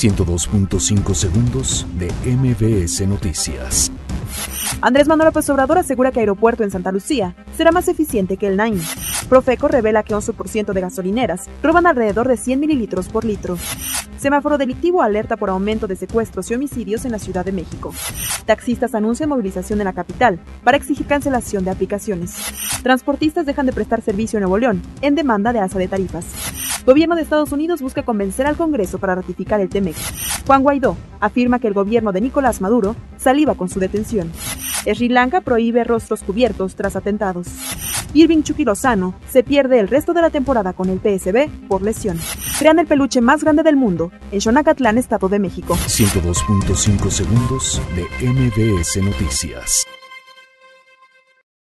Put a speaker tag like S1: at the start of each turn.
S1: 102.5 segundos de MBS Noticias.
S2: Andrés Manuel López Obrador asegura que aeropuerto en Santa Lucía será más eficiente que el Nain. Profeco revela que 11% de gasolineras roban alrededor de 100 mililitros por litro. Semáforo delictivo alerta por aumento de secuestros y homicidios en la Ciudad de México. Taxistas anuncian movilización en la capital para exigir cancelación de aplicaciones. Transportistas dejan de prestar servicio en Nuevo León en demanda de alza de tarifas. Gobierno de Estados Unidos busca convencer al Congreso para ratificar el TEMEC. Juan Guaidó afirma que el gobierno de Nicolás Maduro saliva con su detención. Sri Lanka prohíbe rostros cubiertos tras atentados. Irving Chucky Lozano se pierde el resto de la temporada con el PSB por lesión. Crean el peluche más grande del mundo en Xonacatlán, Estado de México.
S1: 102.5 segundos de MBS Noticias.